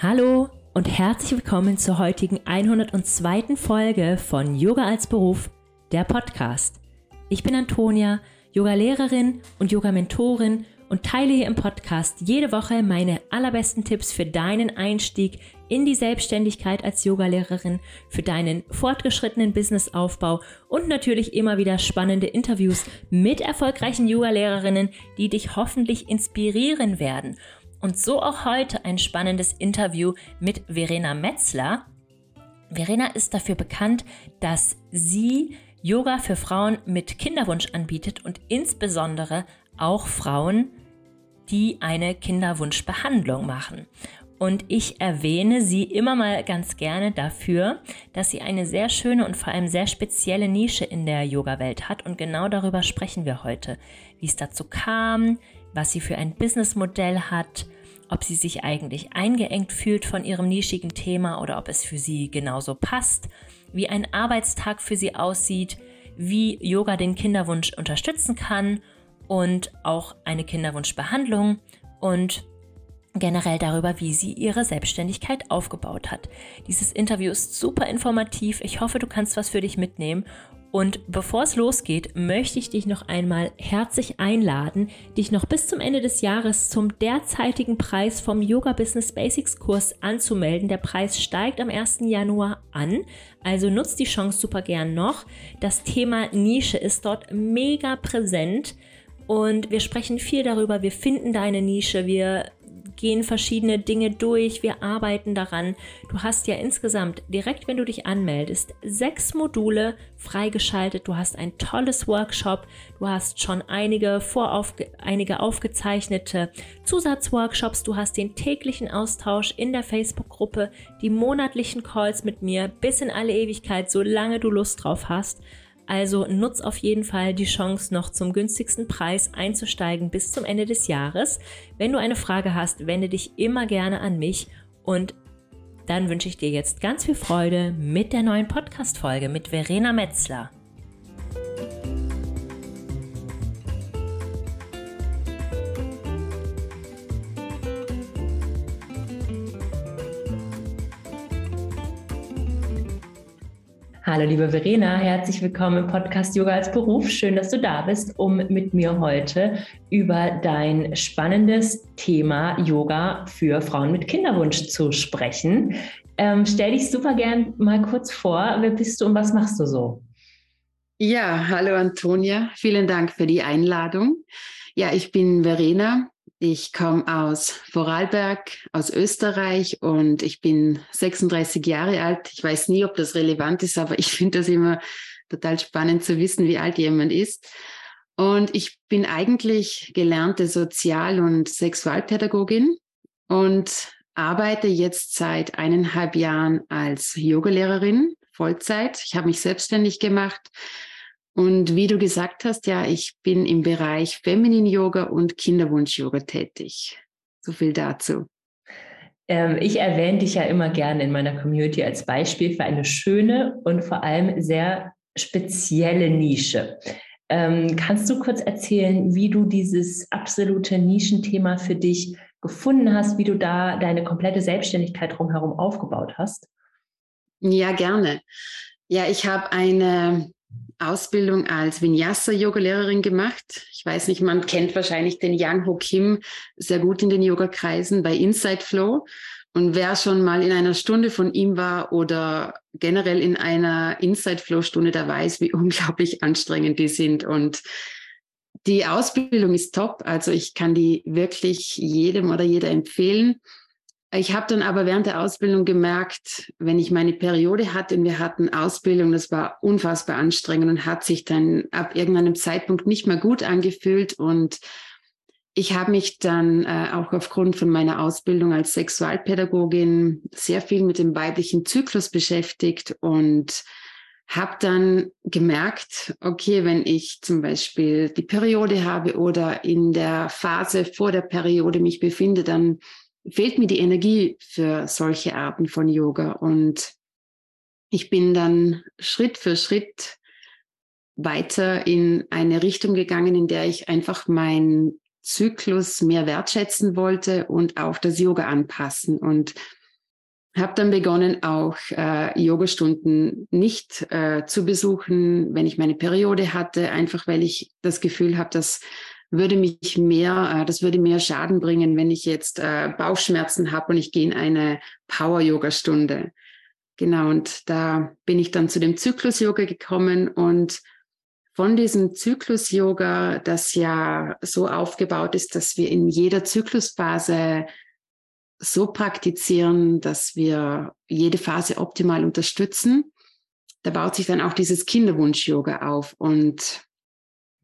Hallo und herzlich willkommen zur heutigen 102. Folge von Yoga als Beruf, der Podcast. Ich bin Antonia, Yoga-Lehrerin und Yoga-Mentorin und teile hier im Podcast jede Woche meine allerbesten Tipps für deinen Einstieg in die Selbstständigkeit als Yogalehrerin, für deinen fortgeschrittenen Businessaufbau und natürlich immer wieder spannende Interviews mit erfolgreichen Yogalehrerinnen, die dich hoffentlich inspirieren werden und so auch heute ein spannendes Interview mit Verena Metzler. Verena ist dafür bekannt, dass sie Yoga für Frauen mit Kinderwunsch anbietet und insbesondere auch Frauen, die eine Kinderwunschbehandlung machen. Und ich erwähne sie immer mal ganz gerne dafür, dass sie eine sehr schöne und vor allem sehr spezielle Nische in der Yoga-Welt hat. Und genau darüber sprechen wir heute. Wie es dazu kam, was sie für ein Businessmodell hat, ob sie sich eigentlich eingeengt fühlt von ihrem nischigen Thema oder ob es für sie genauso passt, wie ein Arbeitstag für sie aussieht, wie Yoga den Kinderwunsch unterstützen kann und auch eine Kinderwunschbehandlung und generell darüber, wie sie ihre Selbstständigkeit aufgebaut hat. Dieses Interview ist super informativ. Ich hoffe, du kannst was für dich mitnehmen und bevor es losgeht, möchte ich dich noch einmal herzlich einladen, dich noch bis zum Ende des Jahres zum derzeitigen Preis vom Yoga Business Basics Kurs anzumelden. Der Preis steigt am 1. Januar an, also nutzt die Chance super gern noch. Das Thema Nische ist dort mega präsent und wir sprechen viel darüber. Wir finden deine Nische, wir gehen verschiedene Dinge durch, wir arbeiten daran. Du hast ja insgesamt direkt, wenn du dich anmeldest, sechs Module freigeschaltet. Du hast ein tolles Workshop, du hast schon einige voraufge einige aufgezeichnete Zusatzworkshops, du hast den täglichen Austausch in der Facebook-Gruppe, die monatlichen Calls mit mir bis in alle Ewigkeit, solange du Lust drauf hast. Also nutz auf jeden Fall die Chance, noch zum günstigsten Preis einzusteigen bis zum Ende des Jahres. Wenn du eine Frage hast, wende dich immer gerne an mich und dann wünsche ich dir jetzt ganz viel Freude mit der neuen Podcast-Folge mit Verena Metzler. Hallo liebe Verena, herzlich willkommen im Podcast Yoga als Beruf. Schön, dass du da bist, um mit mir heute über dein spannendes Thema Yoga für Frauen mit Kinderwunsch zu sprechen. Ähm, stell dich super gern mal kurz vor. Wer bist du und was machst du so? Ja, hallo Antonia. Vielen Dank für die Einladung. Ja, ich bin Verena. Ich komme aus Vorarlberg, aus Österreich und ich bin 36 Jahre alt. Ich weiß nie, ob das relevant ist, aber ich finde das immer total spannend zu wissen, wie alt jemand ist. Und ich bin eigentlich gelernte Sozial- und Sexualpädagogin und arbeite jetzt seit eineinhalb Jahren als Yogalehrerin Vollzeit. Ich habe mich selbstständig gemacht und wie du gesagt hast, ja, ich bin im Bereich Feminin Yoga und Kinderwunsch Yoga tätig. So viel dazu. Ähm, ich erwähne dich ja immer gerne in meiner Community als Beispiel für eine schöne und vor allem sehr spezielle Nische. Ähm, kannst du kurz erzählen, wie du dieses absolute Nischenthema für dich gefunden hast, wie du da deine komplette Selbstständigkeit drumherum aufgebaut hast? Ja, gerne. Ja, ich habe eine Ausbildung als Vinyasa-Yoga-Lehrerin gemacht. Ich weiß nicht, man kennt wahrscheinlich den Yang Ho Kim sehr gut in den Yoga-Kreisen bei Inside Flow. Und wer schon mal in einer Stunde von ihm war oder generell in einer Inside Flow Stunde, der weiß, wie unglaublich anstrengend die sind. Und die Ausbildung ist top. Also ich kann die wirklich jedem oder jeder empfehlen. Ich habe dann aber während der Ausbildung gemerkt, wenn ich meine Periode hatte und wir hatten Ausbildung, das war unfassbar anstrengend und hat sich dann ab irgendeinem Zeitpunkt nicht mehr gut angefühlt. Und ich habe mich dann äh, auch aufgrund von meiner Ausbildung als Sexualpädagogin sehr viel mit dem weiblichen Zyklus beschäftigt und habe dann gemerkt, okay, wenn ich zum Beispiel die Periode habe oder in der Phase vor der Periode mich befinde, dann fehlt mir die Energie für solche Arten von Yoga. Und ich bin dann Schritt für Schritt weiter in eine Richtung gegangen, in der ich einfach meinen Zyklus mehr wertschätzen wollte und auch das Yoga anpassen. Und habe dann begonnen, auch äh, Yogastunden nicht äh, zu besuchen, wenn ich meine Periode hatte, einfach weil ich das Gefühl habe, dass würde mich mehr, äh, das würde mehr Schaden bringen, wenn ich jetzt äh, Bauchschmerzen habe und ich gehe in eine Power-Yoga-Stunde. Genau, und da bin ich dann zu dem Zyklus-Yoga gekommen und von diesem Zyklus-Yoga, das ja so aufgebaut ist, dass wir in jeder Zyklusphase so praktizieren, dass wir jede Phase optimal unterstützen. Da baut sich dann auch dieses Kinderwunsch-Yoga auf. Und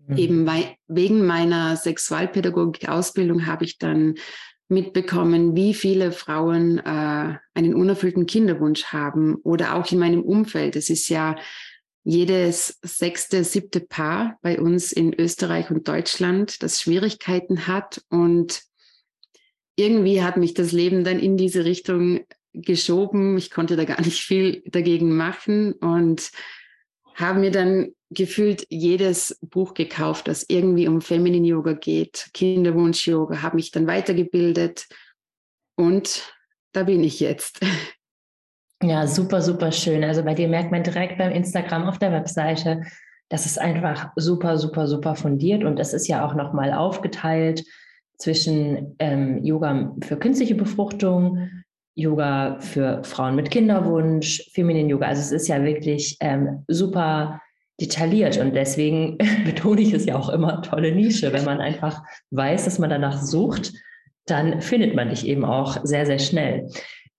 mhm. eben wegen meiner Sexualpädagogik-Ausbildung habe ich dann mitbekommen, wie viele Frauen äh, einen unerfüllten Kinderwunsch haben oder auch in meinem Umfeld. Es ist ja jedes sechste, siebte Paar bei uns in Österreich und Deutschland, das Schwierigkeiten hat und irgendwie hat mich das Leben dann in diese Richtung geschoben. Ich konnte da gar nicht viel dagegen machen und habe mir dann gefühlt jedes Buch gekauft, das irgendwie um Feminine Yoga geht, Kinderwunsch Yoga, habe mich dann weitergebildet und da bin ich jetzt. Ja, super, super schön. Also bei dir merkt man direkt beim Instagram auf der Webseite, das ist einfach super, super, super fundiert und es ist ja auch nochmal aufgeteilt zwischen ähm, Yoga für künstliche Befruchtung, Yoga für Frauen mit Kinderwunsch, Feminin Yoga. Also es ist ja wirklich ähm, super detailliert und deswegen betone ich es ja auch immer tolle Nische. Wenn man einfach weiß, dass man danach sucht, dann findet man dich eben auch sehr, sehr schnell.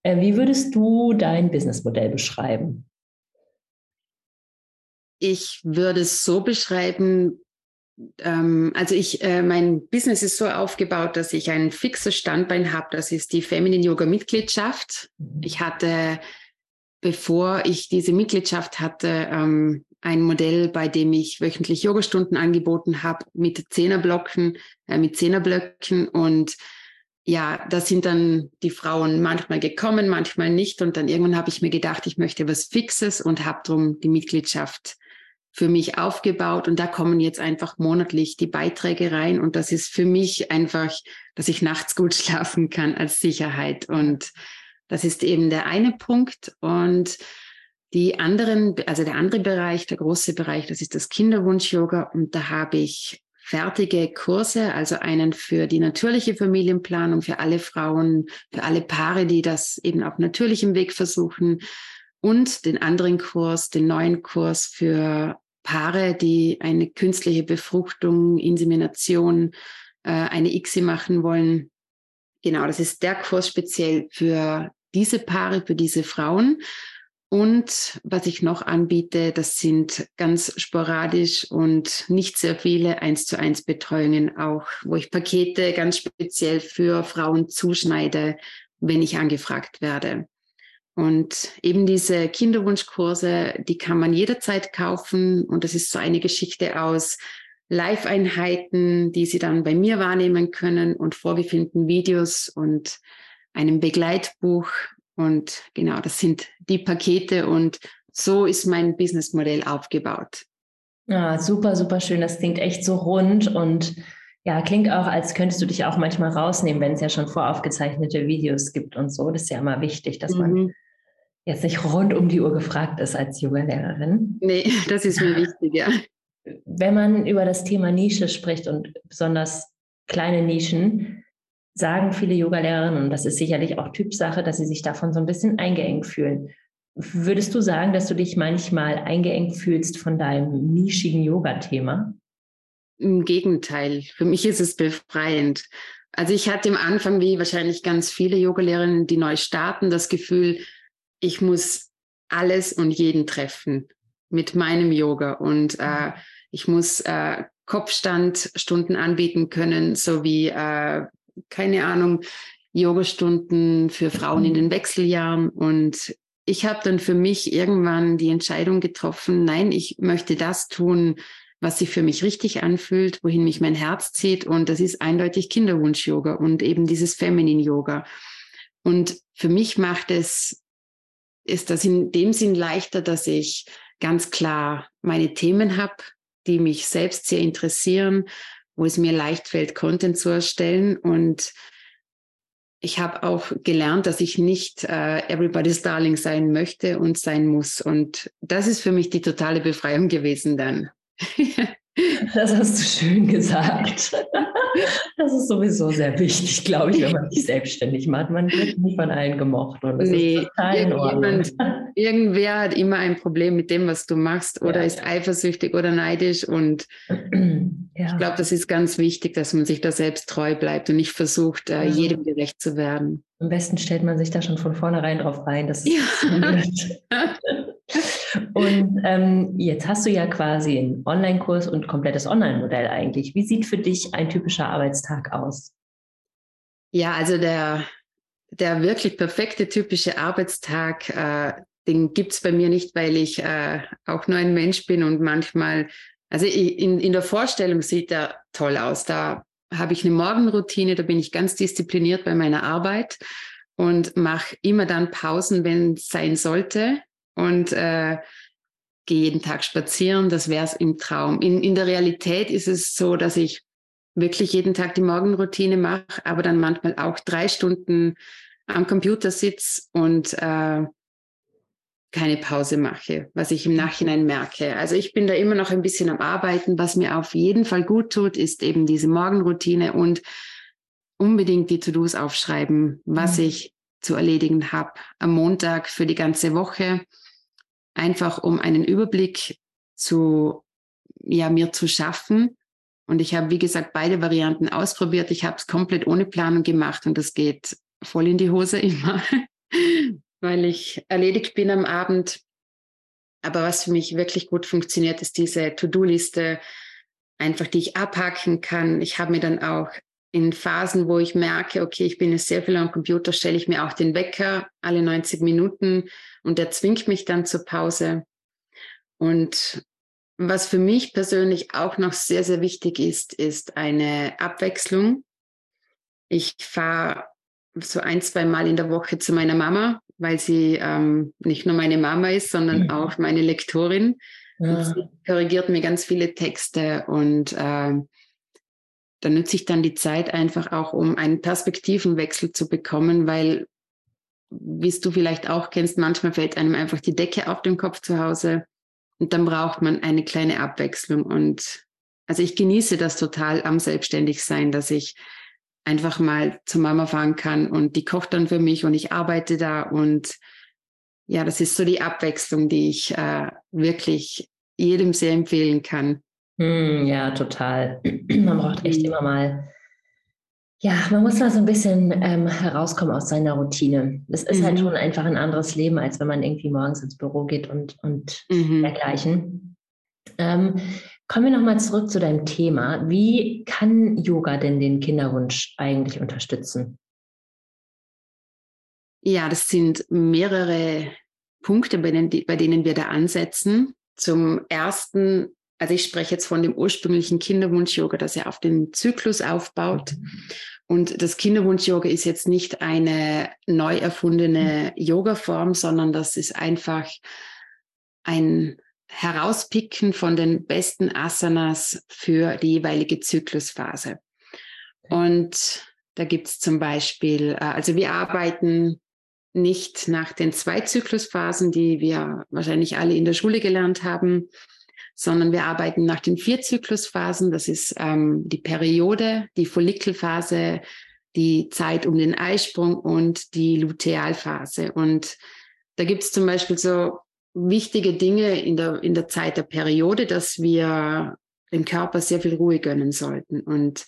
Äh, wie würdest du dein Businessmodell beschreiben? Ich würde es so beschreiben, also ich, äh, mein Business ist so aufgebaut, dass ich ein fixes Standbein habe. Das ist die Feminine Yoga Mitgliedschaft. Mhm. Ich hatte, bevor ich diese Mitgliedschaft hatte, ähm, ein Modell, bei dem ich wöchentlich Yogastunden angeboten habe mit Zehnerblöcken, äh, mit Zehnerblöcken und ja, da sind dann die Frauen manchmal gekommen, manchmal nicht. Und dann irgendwann habe ich mir gedacht, ich möchte was Fixes und habe darum die Mitgliedschaft für mich aufgebaut und da kommen jetzt einfach monatlich die Beiträge rein und das ist für mich einfach, dass ich nachts gut schlafen kann als Sicherheit. Und das ist eben der eine Punkt. Und die anderen, also der andere Bereich, der große Bereich, das ist das Kinderwunsch-Yoga. Und da habe ich fertige Kurse, also einen für die natürliche Familienplanung, für alle Frauen, für alle Paare, die das eben auf natürlichem Weg versuchen. Und den anderen Kurs, den neuen Kurs für Paare, die eine künstliche Befruchtung, Insemination, äh, eine ICSI machen wollen. Genau, das ist der Kurs speziell für diese Paare, für diese Frauen. Und was ich noch anbiete, das sind ganz sporadisch und nicht sehr viele eins zu eins Betreuungen auch, wo ich Pakete ganz speziell für Frauen zuschneide, wenn ich angefragt werde. Und eben diese Kinderwunschkurse, die kann man jederzeit kaufen. Und das ist so eine Geschichte aus Live-Einheiten, die Sie dann bei mir wahrnehmen können und vorgefilmten Videos und einem Begleitbuch. Und genau, das sind die Pakete und so ist mein Businessmodell aufgebaut. Ja, super, super schön. Das klingt echt so rund und ja, klingt auch, als könntest du dich auch manchmal rausnehmen, wenn es ja schon voraufgezeichnete Videos gibt und so. Das ist ja immer wichtig, dass man mhm jetzt nicht rund um die Uhr gefragt ist als Yoga-Lehrerin. Nee, das ist mir wichtig, ja. Wenn man über das Thema Nische spricht und besonders kleine Nischen, sagen viele Yoga-Lehrerinnen, und das ist sicherlich auch Typsache, dass sie sich davon so ein bisschen eingeengt fühlen. Würdest du sagen, dass du dich manchmal eingeengt fühlst von deinem nischigen Yoga-Thema? Im Gegenteil, für mich ist es befreiend. Also ich hatte am Anfang, wie wahrscheinlich ganz viele Yogalehrerinnen, die neu starten, das Gefühl, ich muss alles und jeden treffen mit meinem Yoga und äh, ich muss äh, Kopfstandstunden anbieten können, sowie, äh, keine Ahnung, Yogastunden für Frauen in den Wechseljahren. Und ich habe dann für mich irgendwann die Entscheidung getroffen, nein, ich möchte das tun, was sich für mich richtig anfühlt, wohin mich mein Herz zieht. Und das ist eindeutig Kinderwunsch-Yoga und eben dieses Feminin-Yoga. Und für mich macht es ist das in dem Sinn leichter, dass ich ganz klar meine Themen habe, die mich selbst sehr interessieren, wo es mir leicht fällt, Content zu erstellen. Und ich habe auch gelernt, dass ich nicht äh, everybody's darling sein möchte und sein muss. Und das ist für mich die totale Befreiung gewesen dann. Das hast du schön gesagt. Das ist sowieso sehr wichtig, glaube ich, wenn man sich selbstständig macht. Man wird nicht von allen gemocht. Und das nee, ist irgendjemand, irgendwer hat immer ein Problem mit dem, was du machst, oder ja. ist eifersüchtig oder neidisch. Und ja. ich glaube, das ist ganz wichtig, dass man sich da selbst treu bleibt und nicht versucht, äh, jedem gerecht zu werden. Am besten stellt man sich da schon von vornherein drauf ein, dass es ja. Und ähm, jetzt hast du ja quasi einen Online-Kurs und komplettes Online-Modell eigentlich. Wie sieht für dich ein typischer Arbeitstag aus? Ja, also der, der wirklich perfekte typische Arbeitstag, äh, den gibt es bei mir nicht, weil ich äh, auch nur ein Mensch bin und manchmal, also in, in der Vorstellung sieht er toll aus. Da habe ich eine Morgenroutine, da bin ich ganz diszipliniert bei meiner Arbeit und mache immer dann Pausen, wenn es sein sollte und äh, gehe jeden Tag spazieren. Das wäre es im Traum. In, in der Realität ist es so, dass ich wirklich jeden Tag die Morgenroutine mache, aber dann manchmal auch drei Stunden am Computer sitze und äh, keine Pause mache, was ich im. Nachhinein merke. Also ich bin da immer noch ein bisschen am Arbeiten. Was mir auf jeden Fall gut tut, ist eben diese Morgenroutine und unbedingt die To-Dos aufschreiben, was mhm. ich zu erledigen habe am Montag für die ganze Woche einfach um einen Überblick zu, ja, mir zu schaffen. Und ich habe, wie gesagt, beide Varianten ausprobiert. Ich habe es komplett ohne Planung gemacht und das geht voll in die Hose immer, weil ich erledigt bin am Abend. Aber was für mich wirklich gut funktioniert, ist diese To-Do-Liste, einfach die ich abhaken kann. Ich habe mir dann auch in Phasen, wo ich merke, okay, ich bin jetzt sehr viel am Computer, stelle ich mir auch den Wecker alle 90 Minuten und der zwingt mich dann zur Pause. Und was für mich persönlich auch noch sehr, sehr wichtig ist, ist eine Abwechslung. Ich fahre so ein, zwei Mal in der Woche zu meiner Mama, weil sie ähm, nicht nur meine Mama ist, sondern mhm. auch meine Lektorin. Ja. Sie korrigiert mir ganz viele Texte und äh, da nütze ich dann die Zeit einfach auch, um einen Perspektivenwechsel zu bekommen, weil wie du vielleicht auch kennst, manchmal fällt einem einfach die Decke auf den Kopf zu Hause und dann braucht man eine kleine Abwechslung. Und also ich genieße das total am Selbstständigsein, dass ich einfach mal zur Mama fahren kann und die kocht dann für mich und ich arbeite da und ja, das ist so die Abwechslung, die ich äh, wirklich jedem sehr empfehlen kann. Hm, ja, total. Man braucht echt immer mal ja, man muss mal so ein bisschen ähm, herauskommen aus seiner Routine. Es ist halt mhm. halt schon einfach ein anderes Leben, als wenn man irgendwie morgens ins Büro geht und, und mhm. dergleichen. Ähm, kommen wir nochmal zurück zu deinem Thema. Wie kann Yoga denn den Kinderwunsch eigentlich unterstützen? Ja, das sind mehrere Punkte, bei denen, bei denen wir da ansetzen. Zum ersten also ich spreche jetzt von dem ursprünglichen Kinderwunsch-Yoga, das ja auf den Zyklus aufbaut. Mhm. Und das Kinderwunsch-Yoga ist jetzt nicht eine neu erfundene Yoga-Form, sondern das ist einfach ein Herauspicken von den besten Asanas für die jeweilige Zyklusphase. Und da gibt es zum Beispiel, äh, also wir arbeiten nicht nach den zwei Zyklusphasen, die wir wahrscheinlich alle in der Schule gelernt haben, sondern wir arbeiten nach den vier Zyklusphasen. Das ist ähm, die Periode, die Follikelphase, die Zeit um den Eisprung und die Lutealphase. Und da gibt es zum Beispiel so wichtige Dinge in der, in der Zeit der Periode, dass wir dem Körper sehr viel Ruhe gönnen sollten. Und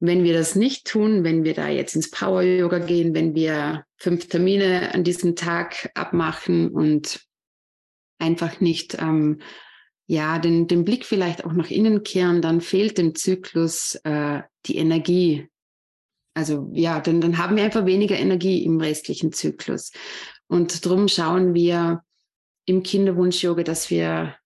wenn wir das nicht tun, wenn wir da jetzt ins Power Yoga gehen, wenn wir fünf Termine an diesem Tag abmachen und einfach nicht ähm, ja, den, den Blick vielleicht auch nach innen kehren, dann fehlt dem Zyklus äh, die Energie. Also ja, dann, dann haben wir einfach weniger Energie im restlichen Zyklus. Und darum schauen wir im Kinderwunsch-Yoga, dass wir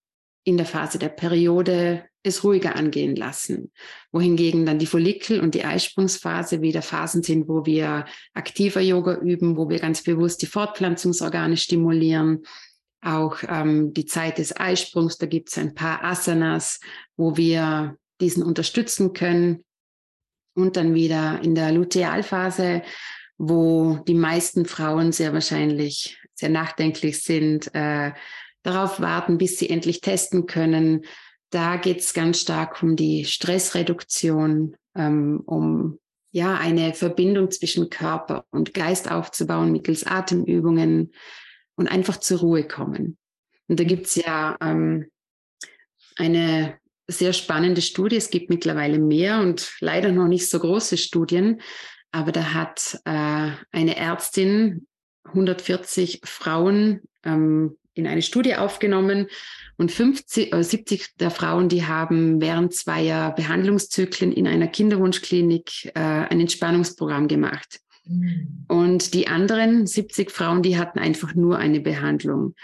in der Phase der Periode es ruhiger angehen lassen. Wohingegen dann die Follikel und die Eisprungsphase wieder Phasen sind, wo wir aktiver Yoga üben, wo wir ganz bewusst die Fortpflanzungsorgane stimulieren, auch ähm, die Zeit des Eisprungs. Da gibt es ein paar Asanas, wo wir diesen unterstützen können. Und dann wieder in der Lutealphase, wo die meisten Frauen sehr wahrscheinlich sehr nachdenklich sind, äh, darauf warten, bis sie endlich testen können. Da geht es ganz stark um die Stressreduktion, ähm, um ja eine Verbindung zwischen Körper und Geist aufzubauen mittels Atemübungen und einfach zur Ruhe kommen. Und da gibt es ja ähm, eine sehr spannende Studie. Es gibt mittlerweile mehr und leider noch nicht so große Studien, aber da hat äh, eine Ärztin 140 Frauen ähm, in eine Studie aufgenommen und 50, äh, 70 der Frauen, die haben während zweier Behandlungszyklen in einer Kinderwunschklinik äh, ein Entspannungsprogramm gemacht. Mhm. Und die anderen 70 Frauen, die hatten einfach nur eine Behandlung.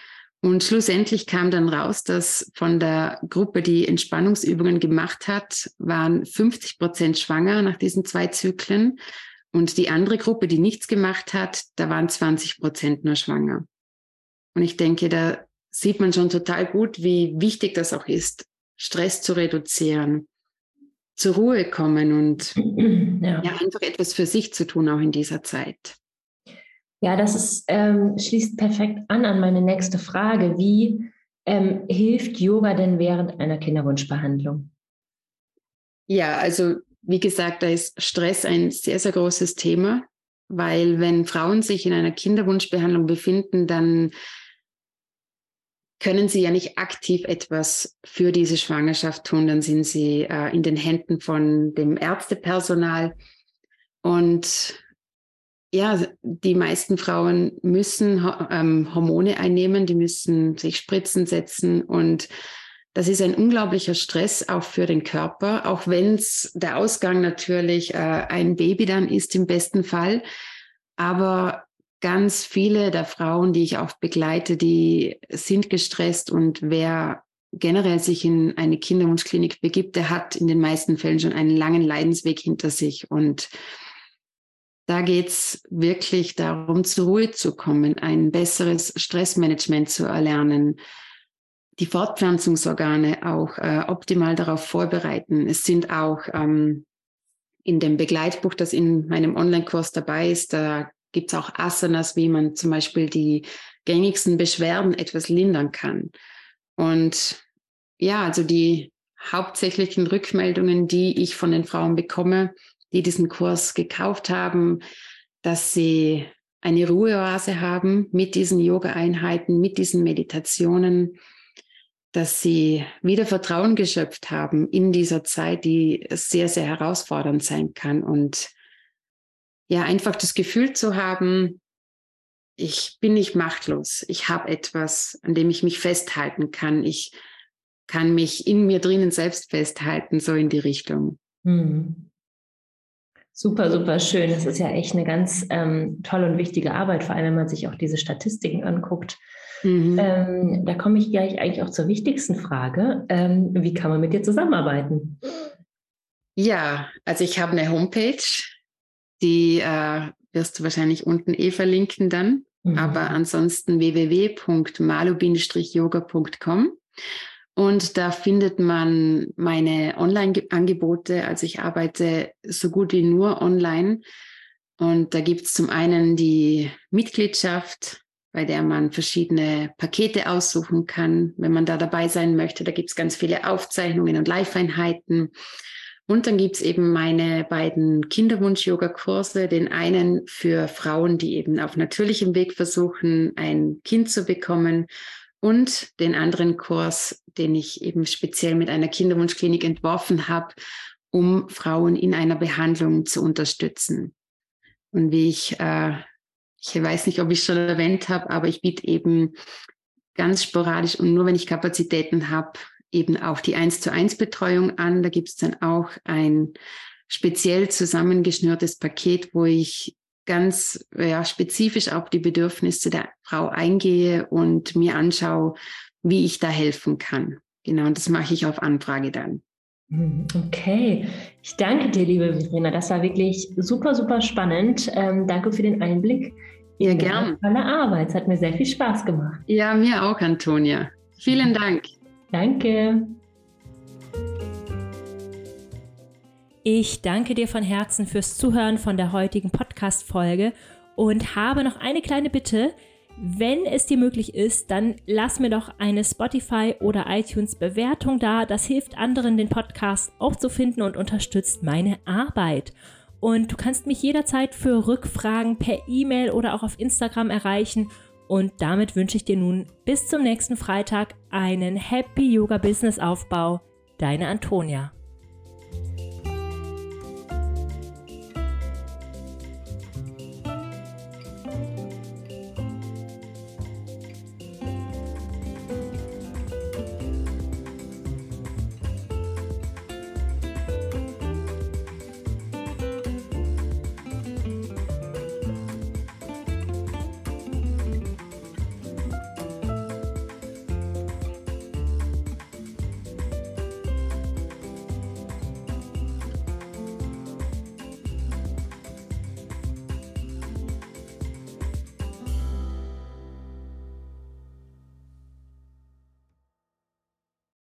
Und schlussendlich kam dann raus, dass von der Gruppe, die Entspannungsübungen gemacht hat, waren 50 Prozent schwanger nach diesen zwei Zyklen. Und die andere Gruppe, die nichts gemacht hat, da waren 20 Prozent nur schwanger. Und ich denke, da sieht man schon total gut, wie wichtig das auch ist, Stress zu reduzieren, zur Ruhe kommen und ja. ja einfach etwas für sich zu tun, auch in dieser Zeit. Ja, das ist, ähm, schließt perfekt an an meine nächste Frage. Wie ähm, hilft Yoga denn während einer Kinderwunschbehandlung? Ja, also wie gesagt, da ist Stress ein sehr, sehr großes Thema, weil wenn Frauen sich in einer Kinderwunschbehandlung befinden, dann können sie ja nicht aktiv etwas für diese Schwangerschaft tun, dann sind sie äh, in den Händen von dem Ärztepersonal. Und ja, die meisten Frauen müssen ähm, Hormone einnehmen, die müssen sich Spritzen setzen und das ist ein unglaublicher Stress auch für den Körper, auch wenn es der Ausgang natürlich äh, ein Baby dann ist im besten Fall. Aber ganz viele der Frauen, die ich auch begleite, die sind gestresst und wer generell sich in eine Kinderwunschklinik begibt, der hat in den meisten Fällen schon einen langen Leidensweg hinter sich und da geht's wirklich darum, zur Ruhe zu kommen, ein besseres Stressmanagement zu erlernen, die Fortpflanzungsorgane auch äh, optimal darauf vorbereiten. Es sind auch ähm, in dem Begleitbuch, das in meinem Online-Kurs dabei ist, da gibt's auch Asanas, wie man zum Beispiel die gängigsten Beschwerden etwas lindern kann. Und ja, also die hauptsächlichen Rückmeldungen, die ich von den Frauen bekomme, die diesen Kurs gekauft haben, dass sie eine Ruheoase haben mit diesen Yoga-Einheiten, mit diesen Meditationen, dass sie wieder Vertrauen geschöpft haben in dieser Zeit, die sehr, sehr herausfordernd sein kann. Und ja, einfach das Gefühl zu haben, ich bin nicht machtlos. Ich habe etwas, an dem ich mich festhalten kann. Ich kann mich in mir drinnen selbst festhalten, so in die Richtung. Mhm. Super, super schön. Das ist ja echt eine ganz ähm, tolle und wichtige Arbeit, vor allem wenn man sich auch diese Statistiken anguckt. Mhm. Ähm, da komme ich gleich eigentlich auch zur wichtigsten Frage. Ähm, wie kann man mit dir zusammenarbeiten? Ja, also ich habe eine Homepage, die äh, wirst du wahrscheinlich unten eh verlinken dann. Mhm. Aber ansonsten www.malu-yoga.com. Und da findet man meine Online-Angebote. Also ich arbeite so gut wie nur online. Und da gibt es zum einen die Mitgliedschaft, bei der man verschiedene Pakete aussuchen kann, wenn man da dabei sein möchte. Da gibt es ganz viele Aufzeichnungen und Live-Einheiten. Und dann gibt es eben meine beiden Kinderwunsch-Yoga-Kurse, den einen für Frauen, die eben auf natürlichem Weg versuchen, ein Kind zu bekommen und den anderen Kurs, den ich eben speziell mit einer Kinderwunschklinik entworfen habe, um Frauen in einer Behandlung zu unterstützen. Und wie ich, äh, ich weiß nicht, ob ich schon erwähnt habe, aber ich biete eben ganz sporadisch und nur wenn ich Kapazitäten habe, eben auch die 1 zu 1 Betreuung an. Da gibt es dann auch ein speziell zusammengeschnürtes Paket, wo ich ganz ja, spezifisch auf die Bedürfnisse der Frau eingehe und mir anschaue, wie ich da helfen kann. Genau, und das mache ich auf Anfrage dann. Mhm, okay, ich danke dir, liebe Verena. Das war wirklich super, super spannend. Ähm, danke für den Einblick. Ja, gern. Deine Arbeit. Es hat mir sehr viel Spaß gemacht. Ja, mir auch, Antonia. Vielen Dank. Danke. Ich danke dir von Herzen fürs Zuhören von der heutigen Podcast-Folge und habe noch eine kleine Bitte. Wenn es dir möglich ist, dann lass mir doch eine Spotify oder iTunes Bewertung da. Das hilft anderen, den Podcast auch zu finden und unterstützt meine Arbeit. Und du kannst mich jederzeit für Rückfragen per E-Mail oder auch auf Instagram erreichen. Und damit wünsche ich dir nun bis zum nächsten Freitag einen Happy Yoga Business Aufbau. Deine Antonia.